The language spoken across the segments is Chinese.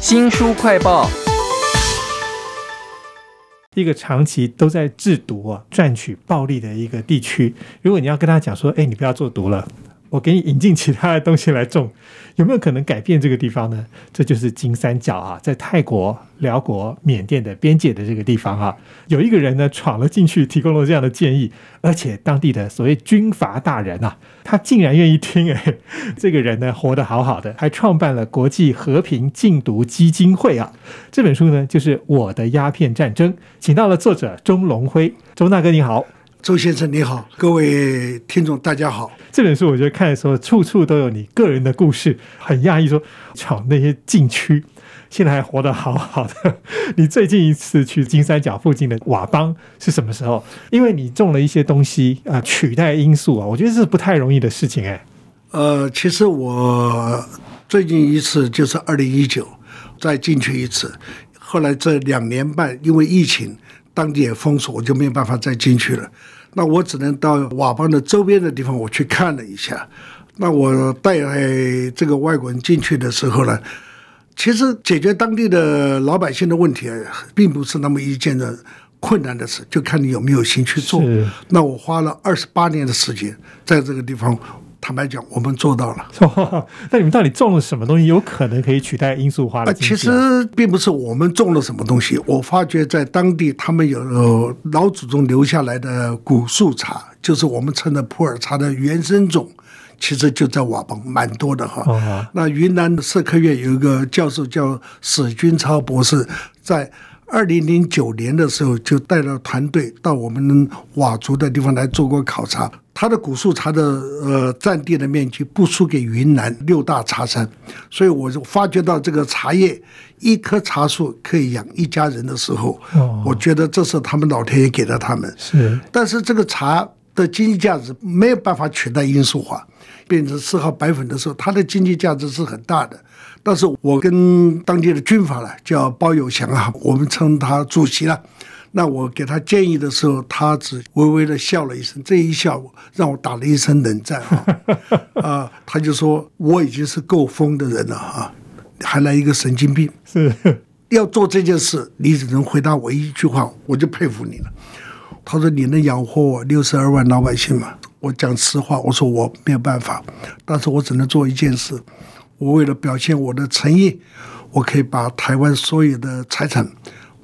新书快报，一个长期都在制毒啊、赚取暴利的一个地区，如果你要跟他讲说，哎，你不要做毒了。我给你引进其他的东西来种，有没有可能改变这个地方呢？这就是金三角啊，在泰国、辽国、缅甸的边界的这个地方啊，有一个人呢闯了进去，提供了这样的建议，而且当地的所谓军阀大人啊，他竟然愿意听。哎，这个人呢活得好好的，还创办了国际和平禁毒基金会啊。这本书呢就是《我的鸦片战争》，请到了作者钟龙辉，钟大哥你好。周先生你好，各位听众大家好。这本书我觉得看的时候，处处都有你个人的故事，很讶异说巧那些禁区，现在还活得好好的。你最近一次去金三角附近的佤邦是什么时候？因为你种了一些东西啊，取代罂粟啊，我觉得是不太容易的事情哎。呃，其实我最近一次就是二零一九再进去一次，后来这两年半因为疫情。当地也封锁，我就没有办法再进去了。那我只能到佤邦的周边的地方，我去看了一下。那我带这个外国人进去的时候呢，其实解决当地的老百姓的问题，并不是那么一件的困难的事，就看你有没有心去做。那我花了二十八年的时间在这个地方。坦白讲，我们做到了。那你们到底种了什么东西，有可能可以取代罂粟花的？其实并不是我们种了什么东西。我发觉在当地，他们有老祖宗留下来的古树茶，就是我们称的普洱茶的原生种，其实就在佤邦，蛮多的哈。那云南社科院有一个教授叫史军超博士，在二零零九年的时候就带了团队到我们佤族的地方来做过考察。它的古树茶的呃占地的面积不输给云南六大茶山，所以我就发觉到这个茶叶一棵茶树可以养一家人的时候，我觉得这是他们老天爷给了他们。是，但是这个茶的经济价值没有办法取代罂粟花，变成四号白粉的时候，它的经济价值是很大的。但是我跟当地的军阀呢，叫包有祥啊，我们称他主席了。那我给他建议的时候，他只微微的笑了一声，这一笑让我打了一身冷战啊！啊，他就说我已经是够疯的人了啊，还来一个神经病？是要做这件事，你只能回答我一句话，我就佩服你了。他说你能养活我六十二万老百姓吗？我讲实话，我说我没有办法，但是我只能做一件事，我为了表现我的诚意，我可以把台湾所有的财产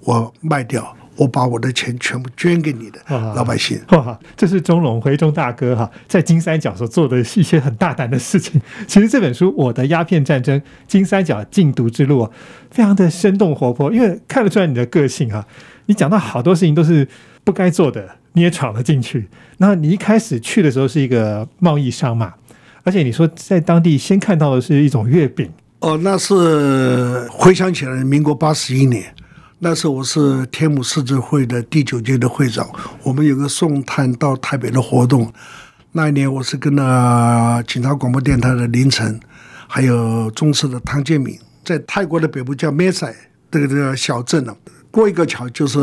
我卖掉。我把我的钱全部捐给你的老百姓。哇，这是钟龙辉钟大哥哈，在金三角所做的一些很大胆的事情。其实这本书《我的鸦片战争：金三角禁毒之路》非常的生动活泼，因为看得出来你的个性哈。你讲到好多事情都是不该做的，你也闯了进去。那你一开始去的时候是一个贸易商嘛，而且你说在当地先看到的是一种月饼。哦，那是回想起来，民国八十一年。那时候我是天母市治会的第九届的会长，我们有个送炭到台北的活动。那一年我是跟了警察广播电台的林晨，还有中视的汤建敏，在泰国的北部叫咩塞这个这个小镇呢，过一个桥就是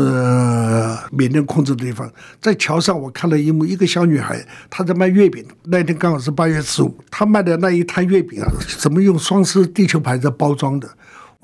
缅甸控制的地方。在桥上我看到一幕，一个小女孩她在卖月饼。那天刚好是八月十五，她卖的那一摊月饼啊，怎么用双狮地球牌在包装的？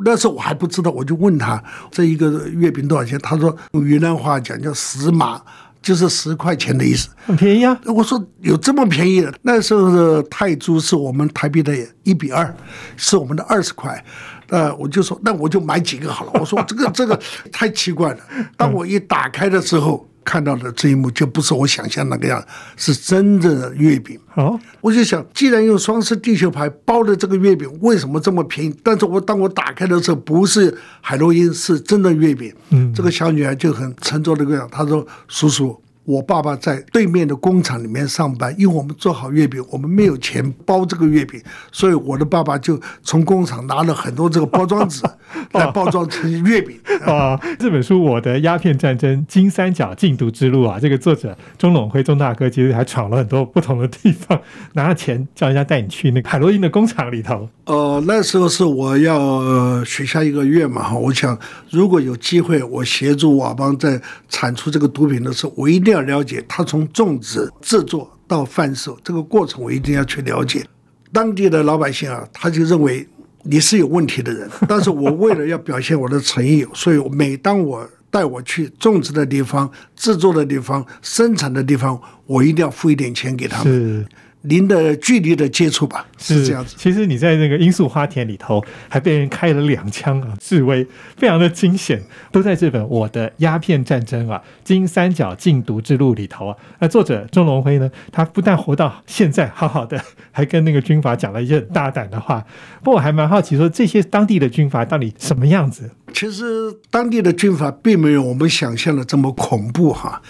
那时候我还不知道，我就问她这一个月饼多少钱？她说用云南话讲叫十马，就是十块钱的意思，很便宜啊。我说有这么便宜的？那时候的泰铢是我们台币的一比二，是我们的二十块。呃，我就说那我就买几个好了。我说这个这个 太奇怪了。当我一打开的时候。看到的这一幕就不是我想象那个样，是真正的月饼。哦，我就想，既然用双色地球牌包的这个月饼，为什么这么便宜？但是我当我打开的时候，不是海洛因，是真的月饼。嗯，这个小女孩就很沉着的个样，她说：“叔叔。”我爸爸在对面的工厂里面上班，因为我们做好月饼，我们没有钱包这个月饼，所以我的爸爸就从工厂拿了很多这个包装纸 来包装成月饼 啊。这本书《我的鸦片战争：金三角禁毒之路》啊，这个作者钟永辉钟大哥其实还闯了很多不同的地方，拿了钱叫人家带你去那个海洛因的工厂里头。呃，那时候是我要许下一个愿嘛，我想如果有机会，我协助佤邦在产出这个毒品的时候，我一定要了解它从种植、制作到贩售这个过程，我一定要去了解。当地的老百姓啊，他就认为你是有问题的人。但是我为了要表现我的诚意，所以每当我带我去种植的地方、制作的地方、生产的地方，我一定要付一点钱给他们。是零的距离的接触吧，是这样子。其实你在那个罂粟花田里头，还被人开了两枪啊，示威非常的惊险，都在这本《我的鸦片战争》啊，金三角禁毒之路里头啊。那作者钟龙辉呢，他不但活到现在好好的，还跟那个军阀讲了一些很大胆的话。不过我还蛮好奇，说这些当地的军阀到底什么样子？其实当地的军阀并没有我们想象的这么恐怖哈。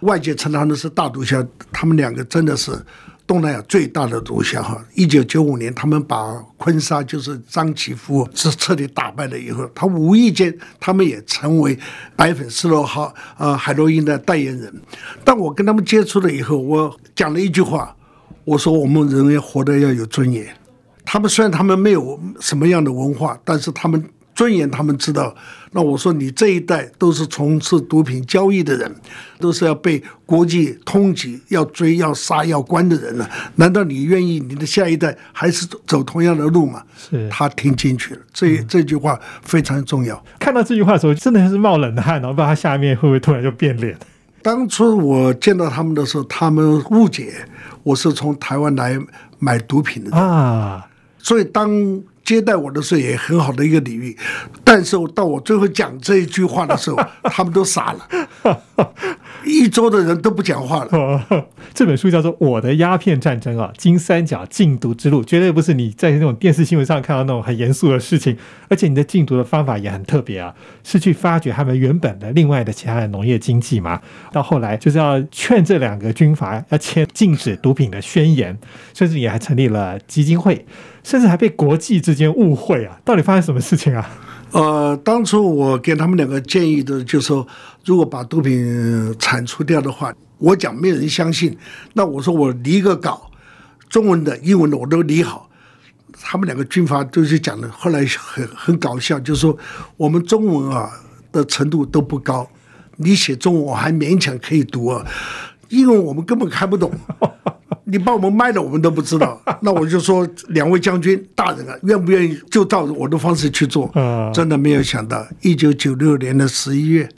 外界称他们是大毒枭，他们两个真的是。东南亚最大的毒枭哈，一九九五年他们把昆沙就是张其夫是彻底打败了以后，他无意间他们也成为白粉斯洛哈呃海洛因的代言人。但我跟他们接触了以后，我讲了一句话，我说我们人要活得要有尊严。他们虽然他们没有什么样的文化，但是他们。尊严，他们知道。那我说，你这一代都是从事毒品交易的人，都是要被国际通缉、要追、要杀、要关的人了。难道你愿意你的下一代还是走同样的路吗？是他听进去了，这这句话非常重要。看到这句话的时候，真的是冒冷汗，然后不知道他下面会不会突然就变脸。当初我见到他们的时候，他们误解我是从台湾来买毒品的啊，所以当。接待我的时候也很好的一个礼遇，但是到我最后讲这一句话的时候，他们都傻了，一桌的人都不讲话了。这本书叫做《我的鸦片战争》啊，金三角禁毒之路，绝对不是你在那种电视新闻上看到那种很严肃的事情，而且你的禁毒的方法也很特别啊，是去发掘他们原本的另外的其他的农业经济嘛。到后来就是要劝这两个军阀要签禁止毒品的宣言，甚至也还成立了基金会。甚至还被国际之间误会啊！到底发生什么事情啊？呃，当初我给他们两个建议的，就是说，如果把毒品铲除掉的话，我讲没人相信。那我说我拟一个稿，中文的、英文的我都拟好。他们两个军阀都是讲的，后来很很搞笑，就是说我们中文啊的程度都不高，你写中文我还勉强可以读啊，英文我们根本看不懂。你把我们卖了，我们都不知道。那我就说，两位将军大人啊，愿不愿意就照我的方式去做？真的没有想到，一九九六年的十一月，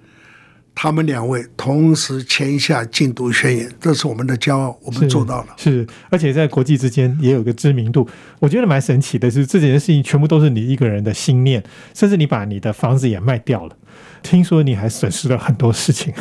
他们两位同时签下禁毒宣言，这是我们的骄傲，我们做到了。是，而且在国际之间也有个知名度。我觉得蛮神奇的，是这件事情全部都是你一个人的心念，甚至你把你的房子也卖掉了。听说你还损失了很多事情。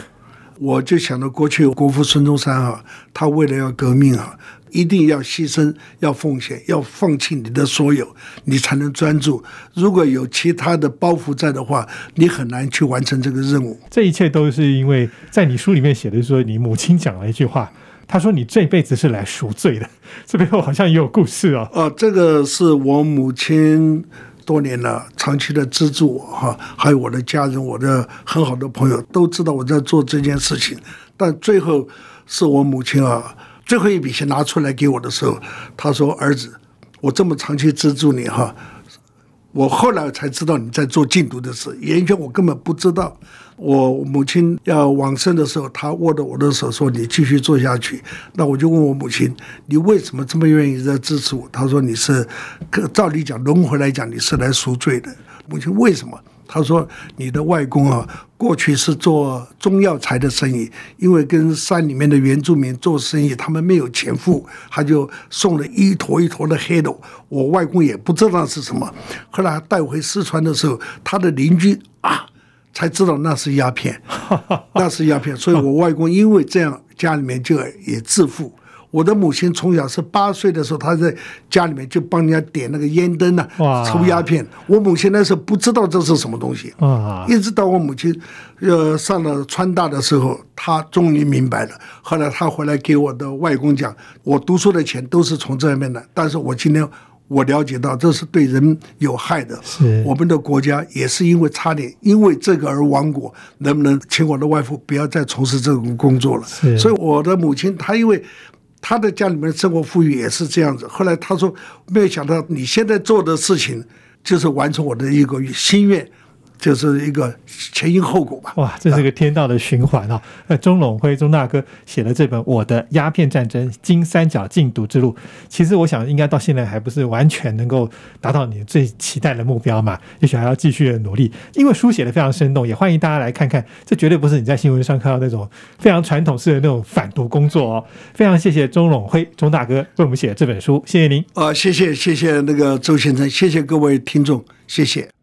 我就想到过去国父孙中山啊，他为了要革命啊，一定要牺牲、要奉献、要放弃你的所有，你才能专注。如果有其他的包袱在的话，你很难去完成这个任务。这一切都是因为在你书里面写的说，你母亲讲了一句话，她说你这辈子是来赎罪的。这背后好像也有故事哦。哦，这个是我母亲。多年了，长期的资助我哈，还有我的家人，我的很好的朋友都知道我在做这件事情。但最后是我母亲啊，最后一笔钱拿出来给我的时候，她说：“儿子，我这么长期资助你哈。”我后来才知道你在做禁毒的事，原先我根本不知道。我母亲要往生的时候，她握着我的手说：“你继续做下去。”那我就问我母亲：“你为什么这么愿意在支持我？”她说：“你是，照理讲轮回来讲，你是来赎罪的。”母亲为什么？他说：“你的外公啊，过去是做中药材的生意，因为跟山里面的原住民做生意，他们没有钱付，他就送了一坨一坨的黑豆。我外公也不知道是什么，后来带回四川的时候，他的邻居啊，才知道那是鸦片，那是鸦片。所以我外公因为这样，家里面就也致富。”我的母亲从小是八岁的时候，她在家里面就帮人家点那个烟灯呢，抽鸦片。我母亲那时候不知道这是什么东西，一直到我母亲呃上了川大的时候，她终于明白了。后来她回来给我的外公讲，我读书的钱都是从这面的，但是我今天我了解到这是对人有害的。是我们的国家也是因为差点因为这个而亡国，能不能请我的外父不要再从事这种工作了？所以我的母亲她因为。他的家里面生活富裕也是这样子。后来他说：“没有想到你现在做的事情，就是完成我的一个心愿，就是一个前因后果吧。哇，这是个天道的循环啊！那钟永辉钟大哥写了这本《我的鸦片战争金三角禁毒之路》，其实我想应该到现在还不是完全能够达到你最期待的目标嘛，也许还要继续的努力。因为书写的非常生动，也欢迎大家来看看。这绝对不是你在新闻上看到那种非常传统式的那种反毒工作哦。非常谢谢钟永辉钟大哥为我们写的这本书，谢谢您。啊，谢谢谢谢那个周先生，谢谢各位听众，谢谢。